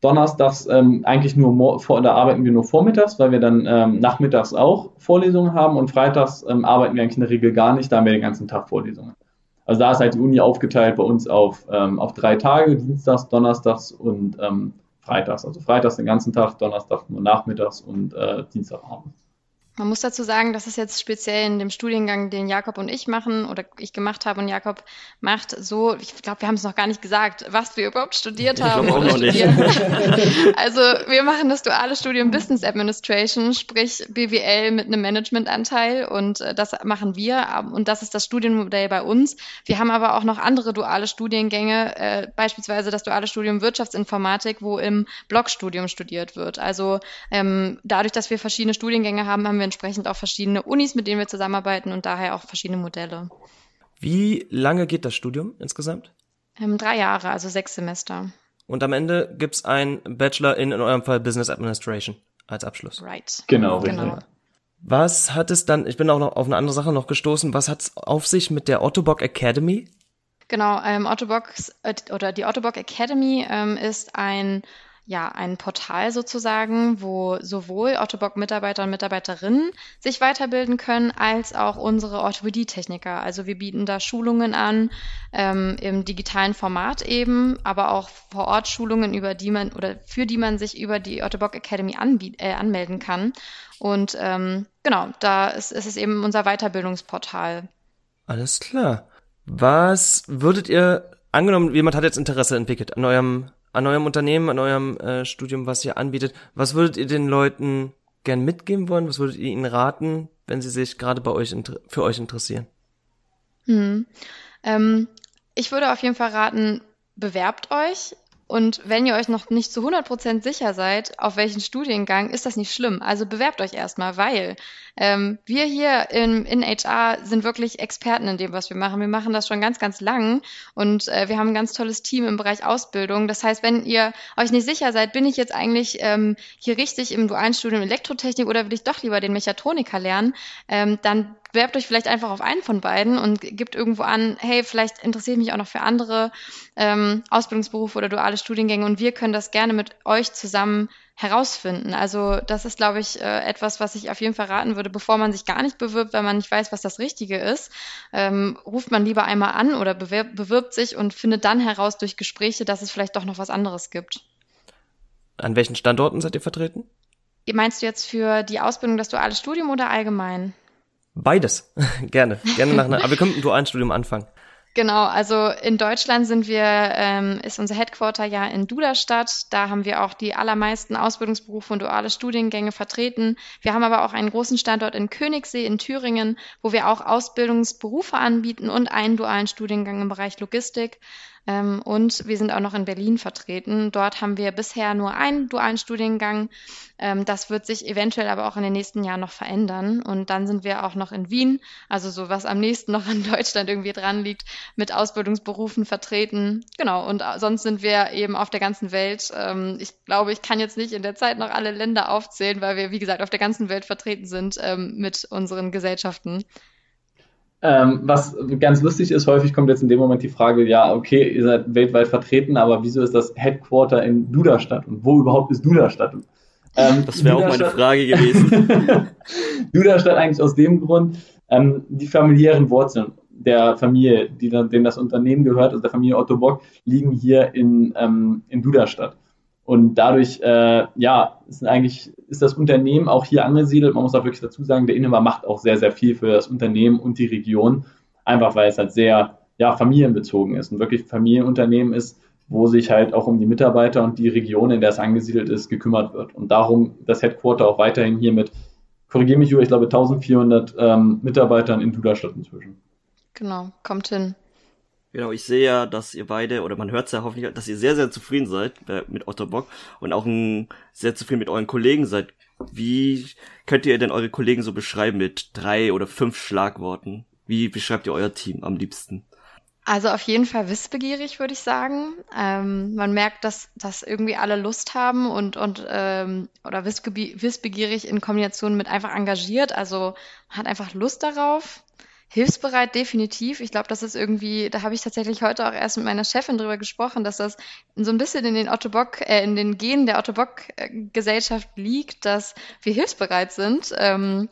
Donnerstags ähm, eigentlich nur, da arbeiten wir nur vormittags, weil wir dann ähm, nachmittags auch Vorlesungen haben und freitags ähm, arbeiten wir eigentlich in der Regel gar nicht, da haben wir den ganzen Tag Vorlesungen. Also da ist halt die Uni aufgeteilt bei uns auf, ähm, auf drei Tage, Dienstags, Donnerstags und ähm, Freitags. Also Freitags den ganzen Tag, Donnerstag nur nachmittags und äh, Dienstagabends. Man muss dazu sagen, dass es jetzt speziell in dem Studiengang, den Jakob und ich machen oder ich gemacht habe und Jakob macht, so, ich glaube, wir haben es noch gar nicht gesagt, was wir überhaupt studiert haben. Ich auch noch nicht. also wir machen das duale Studium Business Administration, sprich BWL mit einem Managementanteil und äh, das machen wir und das ist das Studienmodell bei uns. Wir haben aber auch noch andere duale Studiengänge, äh, beispielsweise das duale Studium Wirtschaftsinformatik, wo im Blockstudium studiert wird. Also ähm, dadurch, dass wir verschiedene Studiengänge haben, haben wir entsprechend auch verschiedene Unis, mit denen wir zusammenarbeiten und daher auch verschiedene Modelle. Wie lange geht das Studium insgesamt? Ähm, drei Jahre, also sechs Semester. Und am Ende gibt's ein Bachelor in, in eurem Fall Business Administration als Abschluss. Right. Genau, genau. Was hat es dann, ich bin auch noch auf eine andere Sache noch gestoßen, was hat's auf sich mit der Ottobock Academy? Genau, ähm, Ottobock äh, oder die Ottobock Academy ähm, ist ein ja, ein Portal sozusagen, wo sowohl Ottobock-Mitarbeiter und Mitarbeiterinnen sich weiterbilden können, als auch unsere Orthopädie-Techniker. Also wir bieten da Schulungen an, ähm, im digitalen Format eben, aber auch vor Ort Schulungen, über die man oder für die man sich über die Ottobock Academy äh, anmelden kann. Und ähm, genau, da ist, ist es eben unser Weiterbildungsportal. Alles klar. Was würdet ihr, angenommen, jemand hat jetzt Interesse entwickelt an eurem an eurem Unternehmen, an eurem äh, Studium, was ihr anbietet, was würdet ihr den Leuten gern mitgeben wollen? Was würdet ihr ihnen raten, wenn sie sich gerade bei euch für euch interessieren? Hm. Ähm, ich würde auf jeden Fall raten, bewerbt euch. Und wenn ihr euch noch nicht zu 100% sicher seid, auf welchen Studiengang, ist das nicht schlimm. Also bewerbt euch erstmal, weil ähm, wir hier in, in HR sind wirklich Experten in dem, was wir machen. Wir machen das schon ganz, ganz lang und äh, wir haben ein ganz tolles Team im Bereich Ausbildung. Das heißt, wenn ihr euch nicht sicher seid, bin ich jetzt eigentlich ähm, hier richtig im dualen Studium Elektrotechnik oder will ich doch lieber den Mechatroniker lernen, ähm, dann bewerbt euch vielleicht einfach auf einen von beiden und gibt irgendwo an, hey, vielleicht interessiere ich mich auch noch für andere ähm, Ausbildungsberufe oder duale Studiengänge und wir können das gerne mit euch zusammen herausfinden. Also das ist, glaube ich, äh, etwas, was ich auf jeden Fall raten würde, bevor man sich gar nicht bewirbt, weil man nicht weiß, was das Richtige ist, ähm, ruft man lieber einmal an oder bewirbt, bewirbt sich und findet dann heraus durch Gespräche, dass es vielleicht doch noch was anderes gibt. An welchen Standorten seid ihr vertreten? Meinst du jetzt für die Ausbildung das duale Studium oder allgemein? Beides. gerne. Gerne nach einer, aber wir können mit dem dualen Studium anfangen. Genau, also in Deutschland sind wir, ähm, ist unser Headquarter ja in Duderstadt. Da haben wir auch die allermeisten Ausbildungsberufe und duale Studiengänge vertreten. Wir haben aber auch einen großen Standort in Königssee in Thüringen, wo wir auch Ausbildungsberufe anbieten und einen dualen Studiengang im Bereich Logistik. Ähm, und wir sind auch noch in Berlin vertreten. Dort haben wir bisher nur einen dualen Studiengang. Ähm, das wird sich eventuell aber auch in den nächsten Jahren noch verändern. Und dann sind wir auch noch in Wien, also so was am nächsten noch an Deutschland irgendwie dran liegt, mit Ausbildungsberufen vertreten. Genau. Und sonst sind wir eben auf der ganzen Welt. Ähm, ich glaube, ich kann jetzt nicht in der Zeit noch alle Länder aufzählen, weil wir, wie gesagt, auf der ganzen Welt vertreten sind ähm, mit unseren Gesellschaften. Ähm, was ganz lustig ist, häufig kommt jetzt in dem Moment die Frage, ja, okay, ihr seid weltweit vertreten, aber wieso ist das Headquarter in Duderstadt und wo überhaupt ist Duderstadt? Ähm, das wäre auch meine Frage gewesen. Duderstadt eigentlich aus dem Grund, ähm, die familiären Wurzeln der Familie, die denen das Unternehmen gehört, also der Familie Otto Bock, liegen hier in, ähm, in Duderstadt. Und dadurch, äh, ja, ist eigentlich, ist das Unternehmen auch hier angesiedelt. Man muss auch wirklich dazu sagen, der Inhaber macht auch sehr, sehr viel für das Unternehmen und die Region. Einfach weil es halt sehr, ja, familienbezogen ist und wirklich Familienunternehmen ist, wo sich halt auch um die Mitarbeiter und die Region, in der es angesiedelt ist, gekümmert wird. Und darum das Headquarter auch weiterhin hier mit, korrigiere mich, ich glaube, 1400 ähm, Mitarbeitern in Duderstadt inzwischen. Genau, kommt hin. Genau, ich sehe ja, dass ihr beide, oder man hört es ja hoffentlich, dass ihr sehr, sehr zufrieden seid äh, mit Otto Bock und auch ein, sehr zufrieden mit euren Kollegen seid. Wie könnt ihr denn eure Kollegen so beschreiben mit drei oder fünf Schlagworten? Wie beschreibt ihr euer Team am liebsten? Also auf jeden Fall wissbegierig, würde ich sagen. Ähm, man merkt, dass, dass irgendwie alle Lust haben und, und ähm, oder wissbegierig in Kombination mit einfach engagiert. Also man hat einfach Lust darauf. Hilfsbereit, definitiv. Ich glaube, das ist irgendwie, da habe ich tatsächlich heute auch erst mit meiner Chefin drüber gesprochen, dass das so ein bisschen in den Otto Bock, äh, in den Genen der Otto Bock Gesellschaft liegt, dass wir hilfsbereit sind. Ähm,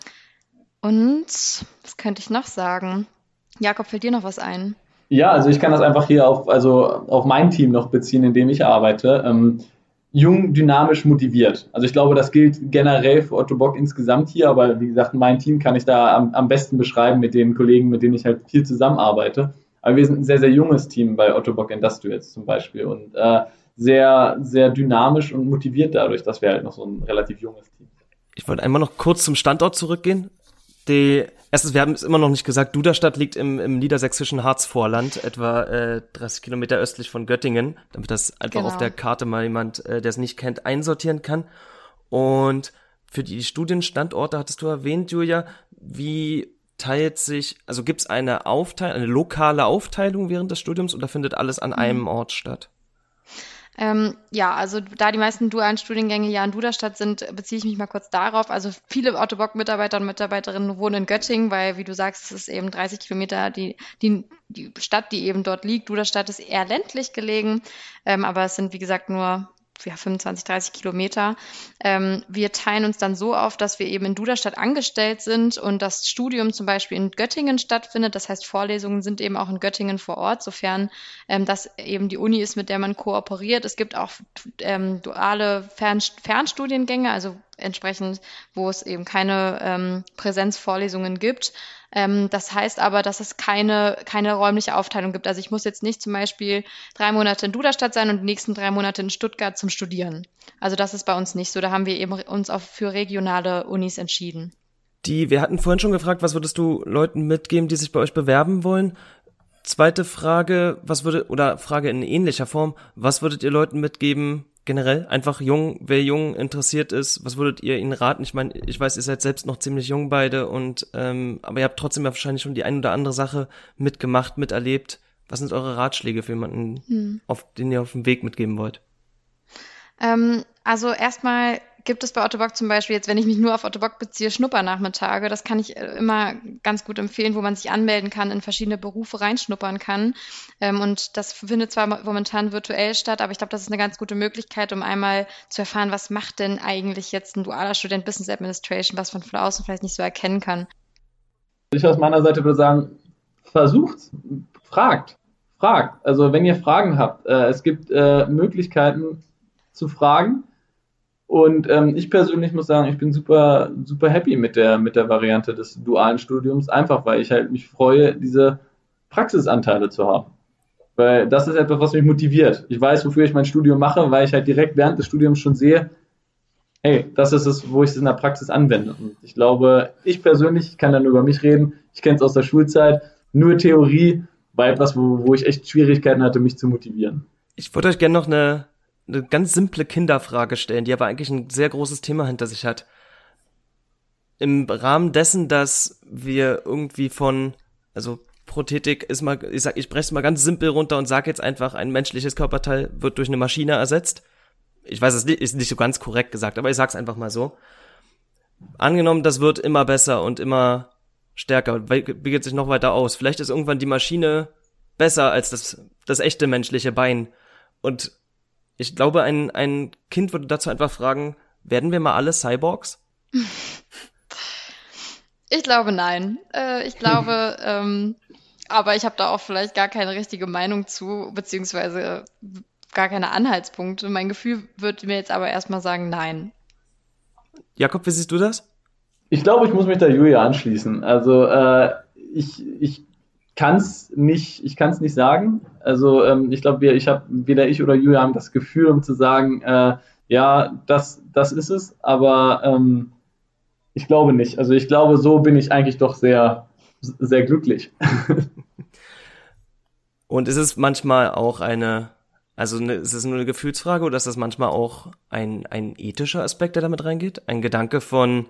und was könnte ich noch sagen? Jakob, fällt dir noch was ein? Ja, also ich kann das einfach hier auf, also auf mein Team noch beziehen, in dem ich arbeite. Ähm, jung, dynamisch, motiviert. Also ich glaube, das gilt generell für Otto Bock insgesamt hier, aber wie gesagt, mein Team kann ich da am, am besten beschreiben mit den Kollegen, mit denen ich halt viel zusammenarbeite. Aber wir sind ein sehr, sehr junges Team bei Otto Bock Industrials zum Beispiel und äh, sehr, sehr dynamisch und motiviert dadurch, dass wir halt noch so ein relativ junges Team sind. Ich wollte einmal noch kurz zum Standort zurückgehen. Die, erstens, wir haben es immer noch nicht gesagt, Duderstadt liegt im, im niedersächsischen Harzvorland, etwa äh, 30 Kilometer östlich von Göttingen, damit das einfach genau. auf der Karte mal jemand, äh, der es nicht kennt, einsortieren kann. Und für die Studienstandorte hattest du erwähnt, Julia, wie teilt sich, also gibt es eine Aufteilung, eine lokale Aufteilung während des Studiums oder findet alles an mhm. einem Ort statt? Ähm, ja, also da die meisten dualen Studiengänge ja in Duderstadt sind, beziehe ich mich mal kurz darauf. Also viele Autobock-Mitarbeiter und Mitarbeiterinnen wohnen in Göttingen, weil, wie du sagst, es ist eben 30 Kilometer die, die, die Stadt, die eben dort liegt. Duderstadt ist eher ländlich gelegen, ähm, aber es sind, wie gesagt, nur ja, 25, 30 Kilometer. Ähm, wir teilen uns dann so auf, dass wir eben in Duderstadt angestellt sind und das Studium zum Beispiel in Göttingen stattfindet. Das heißt, Vorlesungen sind eben auch in Göttingen vor Ort, sofern ähm, das eben die Uni ist, mit der man kooperiert. Es gibt auch ähm, duale Fern Fernstudiengänge, also entsprechend, wo es eben keine ähm, Präsenzvorlesungen gibt. Ähm, das heißt aber, dass es keine, keine räumliche Aufteilung gibt. Also ich muss jetzt nicht zum Beispiel drei Monate in Duderstadt sein und die nächsten drei Monate in Stuttgart zum Studieren. Also das ist bei uns nicht so. Da haben wir eben uns auch für regionale Unis entschieden. Die, wir hatten vorhin schon gefragt, was würdest du Leuten mitgeben, die sich bei euch bewerben wollen? Zweite Frage, was würde, oder Frage in ähnlicher Form, was würdet ihr Leuten mitgeben, generell einfach jung, wer jung interessiert ist, was würdet ihr ihnen raten? Ich meine, ich weiß, ihr seid selbst noch ziemlich jung beide und ähm, aber ihr habt trotzdem ja wahrscheinlich schon die ein oder andere Sache mitgemacht, miterlebt. Was sind eure Ratschläge für jemanden, hm. auf den ihr auf dem Weg mitgeben wollt? Ähm, also erstmal gibt es bei Ottobock zum Beispiel, jetzt wenn ich mich nur auf Ottobock beziehe, Schnuppernachmittage. Das kann ich äh, immer ganz gut empfehlen, wo man sich anmelden kann, in verschiedene Berufe reinschnuppern kann. Ähm, und das findet zwar momentan virtuell statt, aber ich glaube, das ist eine ganz gute Möglichkeit, um einmal zu erfahren, was macht denn eigentlich jetzt ein dualer Student Business Administration, was man von außen vielleicht nicht so erkennen kann. Ich aus meiner Seite würde sagen, versucht, fragt, fragt. Also wenn ihr Fragen habt, äh, es gibt äh, Möglichkeiten zu fragen. Und ähm, ich persönlich muss sagen, ich bin super, super happy mit der, mit der Variante des dualen Studiums, einfach weil ich halt mich freue, diese Praxisanteile zu haben. Weil das ist etwas, was mich motiviert. Ich weiß, wofür ich mein Studium mache, weil ich halt direkt während des Studiums schon sehe, hey, das ist es, wo ich es in der Praxis anwende. Und ich glaube, ich persönlich, ich kann da nur über mich reden, ich kenne es aus der Schulzeit, nur Theorie war etwas, wo, wo ich echt Schwierigkeiten hatte, mich zu motivieren. Ich würde euch gerne noch eine, eine ganz simple Kinderfrage stellen, die aber eigentlich ein sehr großes Thema hinter sich hat. Im Rahmen dessen, dass wir irgendwie von, also Prothetik ist mal, ich sag, ich breche es mal ganz simpel runter und sage jetzt einfach, ein menschliches Körperteil wird durch eine Maschine ersetzt. Ich weiß, es ist nicht so ganz korrekt gesagt, aber ich sag's einfach mal so. Angenommen, das wird immer besser und immer stärker, bietet sich noch weiter aus. Vielleicht ist irgendwann die Maschine besser als das, das echte menschliche Bein. Und ich glaube, ein, ein Kind würde dazu einfach fragen, werden wir mal alle Cyborgs? Ich glaube nein. Äh, ich glaube, ähm, aber ich habe da auch vielleicht gar keine richtige Meinung zu, beziehungsweise gar keine Anhaltspunkte. Mein Gefühl würde mir jetzt aber erstmal sagen, nein. Jakob, wie siehst du das? Ich glaube, ich muss mich da Julia anschließen. Also äh, ich, ich kann es nicht, ich kann es nicht sagen. Also ähm, ich glaube, ich habe weder ich oder Julia haben das Gefühl, um zu sagen, äh, ja, das, das ist es, aber ähm, ich glaube nicht. Also ich glaube, so bin ich eigentlich doch sehr, sehr glücklich. Und ist es manchmal auch eine, also eine, ist es nur eine Gefühlsfrage oder ist das manchmal auch ein, ein ethischer Aspekt, der damit reingeht? Ein Gedanke von,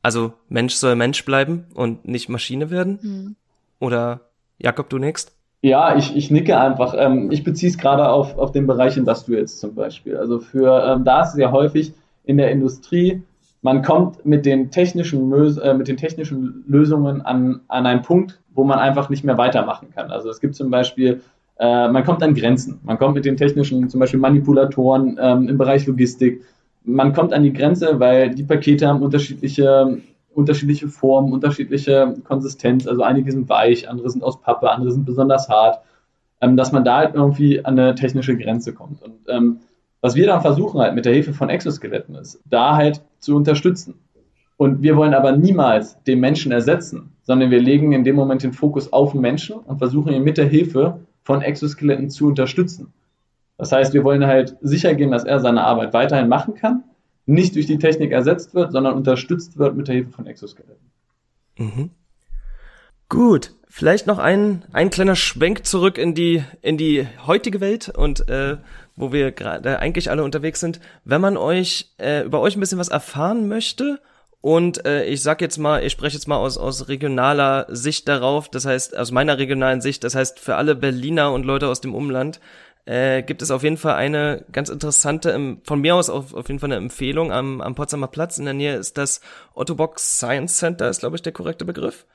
also Mensch soll Mensch bleiben und nicht Maschine werden? Mhm. Oder Jakob, du nächst? Ja, ich, ich nicke einfach. Ähm, ich beziehe es gerade auf, auf den Bereich Industrials zum Beispiel. Also für ähm, da ist es ja häufig in der Industrie, man kommt mit den technischen, äh, mit den technischen Lösungen an, an einen Punkt, wo man einfach nicht mehr weitermachen kann. Also es gibt zum Beispiel, äh, man kommt an Grenzen. Man kommt mit den technischen, zum Beispiel Manipulatoren ähm, im Bereich Logistik, man kommt an die Grenze, weil die Pakete haben unterschiedliche, unterschiedliche Formen, unterschiedliche Konsistenz. Also einige sind weich, andere sind aus Pappe, andere sind besonders hart. Ähm, dass man da halt irgendwie an eine technische Grenze kommt. Und ähm, was wir dann versuchen halt mit der Hilfe von Exoskeletten ist, da halt zu unterstützen. Und wir wollen aber niemals den Menschen ersetzen, sondern wir legen in dem Moment den Fokus auf den Menschen und versuchen ihn mit der Hilfe von Exoskeletten zu unterstützen. Das heißt, wir wollen halt sicher gehen, dass er seine Arbeit weiterhin machen kann, nicht durch die Technik ersetzt wird, sondern unterstützt wird mit der Hilfe von Exoskeletten. Mhm. Gut, vielleicht noch ein, ein kleiner Schwenk zurück in die, in die heutige Welt und äh, wo wir gerade eigentlich alle unterwegs sind. Wenn man euch äh, über euch ein bisschen was erfahren möchte und äh, ich sag jetzt mal, ich spreche jetzt mal aus, aus regionaler Sicht darauf, das heißt aus meiner regionalen Sicht, das heißt für alle Berliner und Leute aus dem Umland, äh, gibt es auf jeden Fall eine ganz interessante, von mir aus auf, auf jeden Fall eine Empfehlung am, am Potsdamer Platz. In der Nähe ist das Otto Box Science Center, ist glaube ich der korrekte Begriff.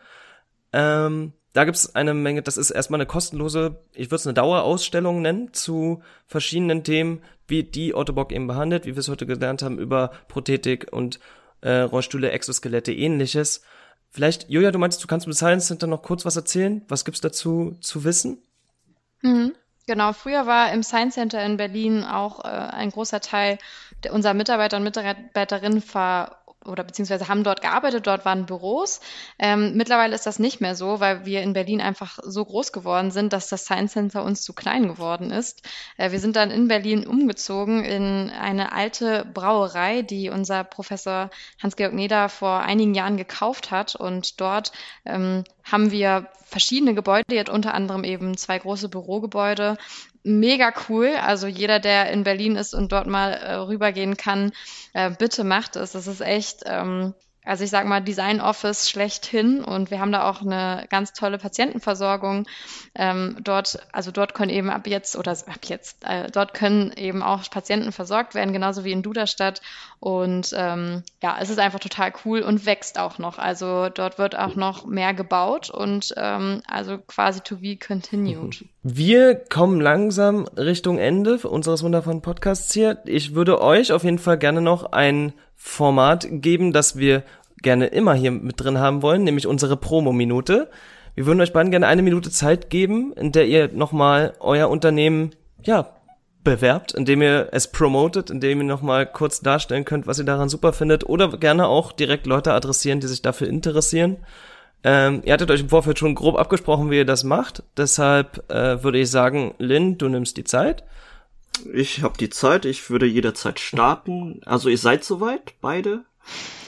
Ähm, da gibt's eine Menge, das ist erstmal eine kostenlose, ich würde es eine Dauerausstellung nennen, zu verschiedenen Themen, wie die Otto Bock eben behandelt, wie wir es heute gelernt haben, über Prothetik und äh, Rollstühle, Exoskelette, ähnliches. Vielleicht, Julia, du meinst, du kannst im Science Center noch kurz was erzählen? Was gibt's dazu zu wissen? Mhm. Genau, früher war im Science Center in Berlin auch äh, ein großer Teil der, unserer Mitarbeiter und Mitarbeiterinnen ver oder beziehungsweise haben dort gearbeitet, dort waren Büros. Ähm, mittlerweile ist das nicht mehr so, weil wir in Berlin einfach so groß geworden sind, dass das Science Center uns zu klein geworden ist. Äh, wir sind dann in Berlin umgezogen in eine alte Brauerei, die unser Professor Hans-Georg Neder vor einigen Jahren gekauft hat. Und dort ähm, haben wir verschiedene Gebäude, jetzt unter anderem eben zwei große Bürogebäude mega cool. Also jeder, der in Berlin ist und dort mal äh, rübergehen kann, äh, bitte macht es. Das ist echt ähm, also ich sage mal Design Office schlechthin und wir haben da auch eine ganz tolle Patientenversorgung. Ähm, dort, also dort können eben ab jetzt oder ab jetzt, äh, dort können eben auch Patienten versorgt werden, genauso wie in Duderstadt. Und ähm, ja, es ist einfach total cool und wächst auch noch. Also dort wird auch noch mehr gebaut und ähm, also quasi to be continued. Wir kommen langsam Richtung Ende unseres wundervollen Podcasts hier. Ich würde euch auf jeden Fall gerne noch ein Format geben, das wir gerne immer hier mit drin haben wollen, nämlich unsere Promo-Minute. Wir würden euch beiden gerne eine Minute Zeit geben, in der ihr nochmal euer Unternehmen, ja, bewerbt, indem ihr es promotet, indem ihr nochmal kurz darstellen könnt, was ihr daran super findet oder gerne auch direkt Leute adressieren, die sich dafür interessieren. Ähm, ihr hattet euch im Vorfeld schon grob abgesprochen, wie ihr das macht. Deshalb äh, würde ich sagen, Lynn, du nimmst die Zeit. Ich habe die Zeit, ich würde jederzeit starten. Also ihr seid soweit, beide?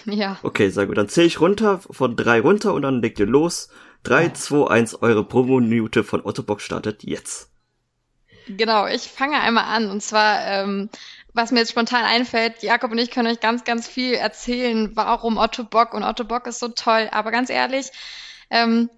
Ja. Okay, sehr gut. Dann zähle ich runter, von drei runter und dann legt ihr los. Drei, zwei, eins, eure Promo-Minute von Ottobock startet jetzt. Genau, ich fange einmal an. Und zwar, ähm, was mir jetzt spontan einfällt, Jakob und ich können euch ganz, ganz viel erzählen, warum Otto Bock und Otto Bock ist so toll. Aber ganz ehrlich, ähm,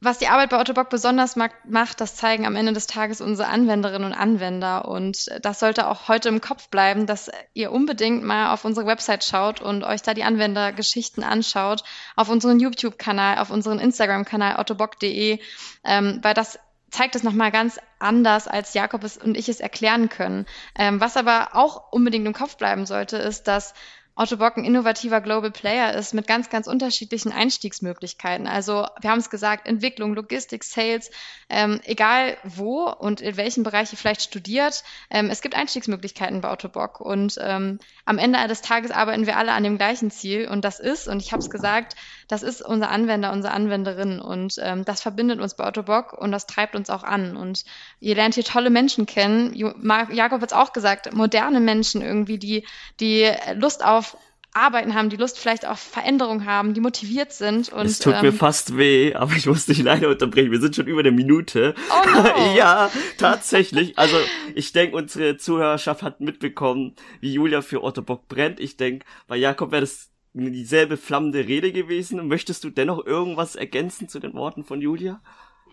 was die Arbeit bei Otto Bock besonders macht, das zeigen am Ende des Tages unsere Anwenderinnen und Anwender. Und das sollte auch heute im Kopf bleiben, dass ihr unbedingt mal auf unsere Website schaut und euch da die Anwendergeschichten anschaut, auf unseren YouTube-Kanal, auf unseren Instagram-Kanal ottobock.de, ähm, weil das zeigt es nochmal ganz anders, als Jakob und ich es erklären können. Ähm, was aber auch unbedingt im Kopf bleiben sollte, ist, dass Otto Bock ein innovativer Global Player ist mit ganz, ganz unterschiedlichen Einstiegsmöglichkeiten. Also wir haben es gesagt, Entwicklung, Logistik, Sales, ähm, egal wo und in welchem Bereich ihr vielleicht studiert, ähm, es gibt Einstiegsmöglichkeiten bei Otto Bock. Und ähm, am Ende des Tages arbeiten wir alle an dem gleichen Ziel und das ist, und ich habe es gesagt, das ist unser Anwender, unsere Anwenderin und ähm, das verbindet uns bei Otto Bock und das treibt uns auch an. Und ihr lernt hier tolle Menschen kennen. Jakob hat es auch gesagt, moderne Menschen irgendwie, die, die Lust auf Arbeiten haben, die Lust vielleicht auf Veränderung haben, die motiviert sind. Und, es tut ähm, mir fast weh, aber ich muss dich leider unterbrechen. Wir sind schon über eine Minute. Oh no. ja, tatsächlich. Also ich denke, unsere Zuhörerschaft hat mitbekommen, wie Julia für Otto Bock brennt. Ich denke, bei Jakob wäre das dieselbe flammende Rede gewesen. Möchtest du dennoch irgendwas ergänzen zu den Worten von Julia?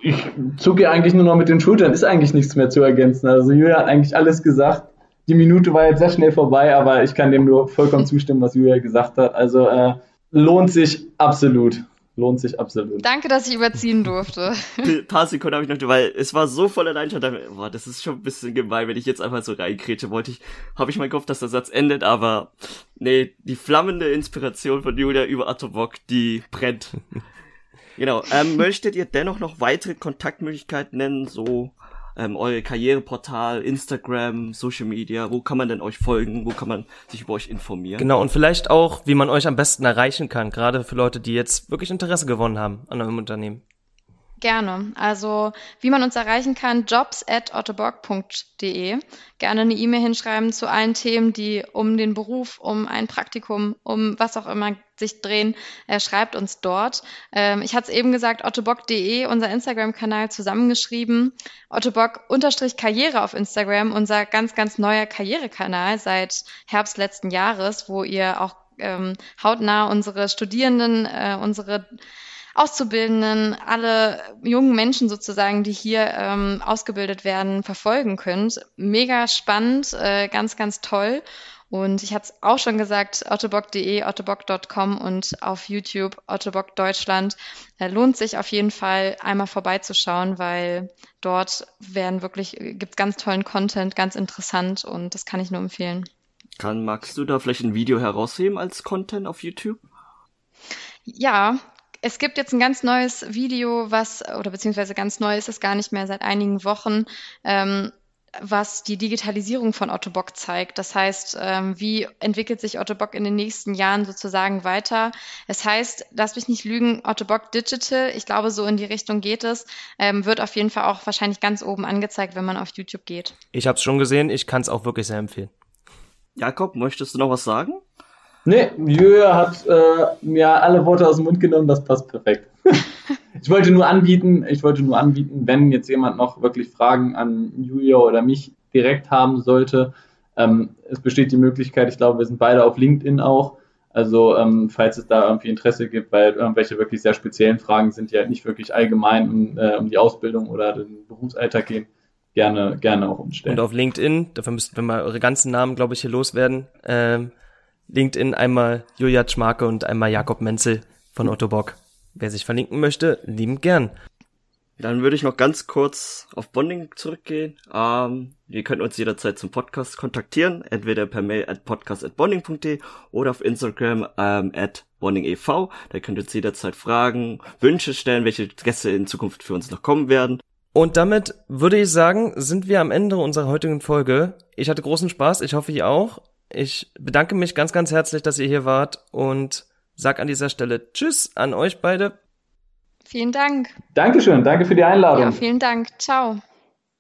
Ich zucke eigentlich nur noch mit den Schultern. Ist eigentlich nichts mehr zu ergänzen. Also Julia hat eigentlich alles gesagt die Minute war jetzt sehr schnell vorbei, aber ich kann dem nur vollkommen zustimmen, was Julia gesagt hat. Also äh, lohnt sich absolut. Lohnt sich absolut. Danke, dass ich überziehen durfte. Ein paar Sekunden habe ich noch, weil es war so voller Leidenschaft. Boah, das ist schon ein bisschen gemein, wenn ich jetzt einfach so reinkrete. Wollte ich, habe ich mal gehofft, dass der Satz endet, aber nee, die flammende Inspiration von Julia über Atobok, die brennt. genau. Ähm, möchtet ihr dennoch noch weitere Kontaktmöglichkeiten nennen, so ähm, euer Karriereportal, Instagram, Social Media, wo kann man denn euch folgen, wo kann man sich über euch informieren? Genau, und vielleicht auch, wie man euch am besten erreichen kann, gerade für Leute, die jetzt wirklich Interesse gewonnen haben an eurem Unternehmen. Gerne. Also wie man uns erreichen kann, jobs at ottobock.de. Gerne eine E-Mail hinschreiben zu allen Themen, die um den Beruf, um ein Praktikum, um was auch immer sich drehen. Äh, schreibt uns dort. Ähm, ich hatte es eben gesagt, ottobock.de, unser Instagram-Kanal zusammengeschrieben. Ottobock-Karriere auf Instagram, unser ganz, ganz neuer Karrierekanal seit Herbst letzten Jahres, wo ihr auch ähm, hautnah unsere Studierenden, äh, unsere Auszubildenden, alle jungen Menschen sozusagen, die hier ähm, ausgebildet werden, verfolgen könnt. Mega spannend, äh, ganz, ganz toll. Und ich hatte es auch schon gesagt, ottobock.de, ottobock.com und auf YouTube Ottobock Deutschland. Äh, lohnt sich auf jeden Fall einmal vorbeizuschauen, weil dort werden wirklich, gibt ganz tollen Content, ganz interessant und das kann ich nur empfehlen. Kann, magst du da vielleicht ein Video herausheben als Content auf YouTube? Ja, es gibt jetzt ein ganz neues Video, was, oder beziehungsweise ganz neu ist es gar nicht mehr seit einigen Wochen, ähm, was die Digitalisierung von Otto Bock zeigt. Das heißt, ähm, wie entwickelt sich Otto Bock in den nächsten Jahren sozusagen weiter? Es heißt, lass mich nicht lügen, Otto Bock Digital, ich glaube, so in die Richtung geht es, ähm, wird auf jeden Fall auch wahrscheinlich ganz oben angezeigt, wenn man auf YouTube geht. Ich habe es schon gesehen, ich kann es auch wirklich sehr empfehlen. Jakob, möchtest du noch was sagen? Nee, Jö hat äh, mir alle Worte aus dem Mund genommen, das passt perfekt. ich wollte nur anbieten, ich wollte nur anbieten, wenn jetzt jemand noch wirklich Fragen an Julia oder mich direkt haben sollte. Ähm, es besteht die Möglichkeit, ich glaube, wir sind beide auf LinkedIn auch. Also ähm, falls es da irgendwie Interesse gibt, weil irgendwelche wirklich sehr speziellen Fragen sind, die halt nicht wirklich allgemein um, äh, um die Ausbildung oder den Berufsalltag gehen, gerne, gerne auch uns stellen. Und auf LinkedIn, dafür müssten wir mal eure ganzen Namen, glaube ich, hier loswerden. Ähm, LinkedIn einmal Julia Schmarke und einmal Jakob Menzel von Otto Bock. Wer sich verlinken möchte, liebend gern. Dann würde ich noch ganz kurz auf Bonding zurückgehen. Ähm, ihr könnt uns jederzeit zum Podcast kontaktieren, entweder per Mail at podcast.bonding.de oder auf Instagram ähm, at bondingev. Da könnt ihr uns jederzeit Fragen, Wünsche stellen, welche Gäste in Zukunft für uns noch kommen werden. Und damit würde ich sagen, sind wir am Ende unserer heutigen Folge. Ich hatte großen Spaß, ich hoffe ihr auch. Ich bedanke mich ganz, ganz herzlich, dass ihr hier wart und sag an dieser Stelle Tschüss an euch beide. Vielen Dank. Dankeschön, danke für die Einladung. Ja, vielen Dank. Ciao.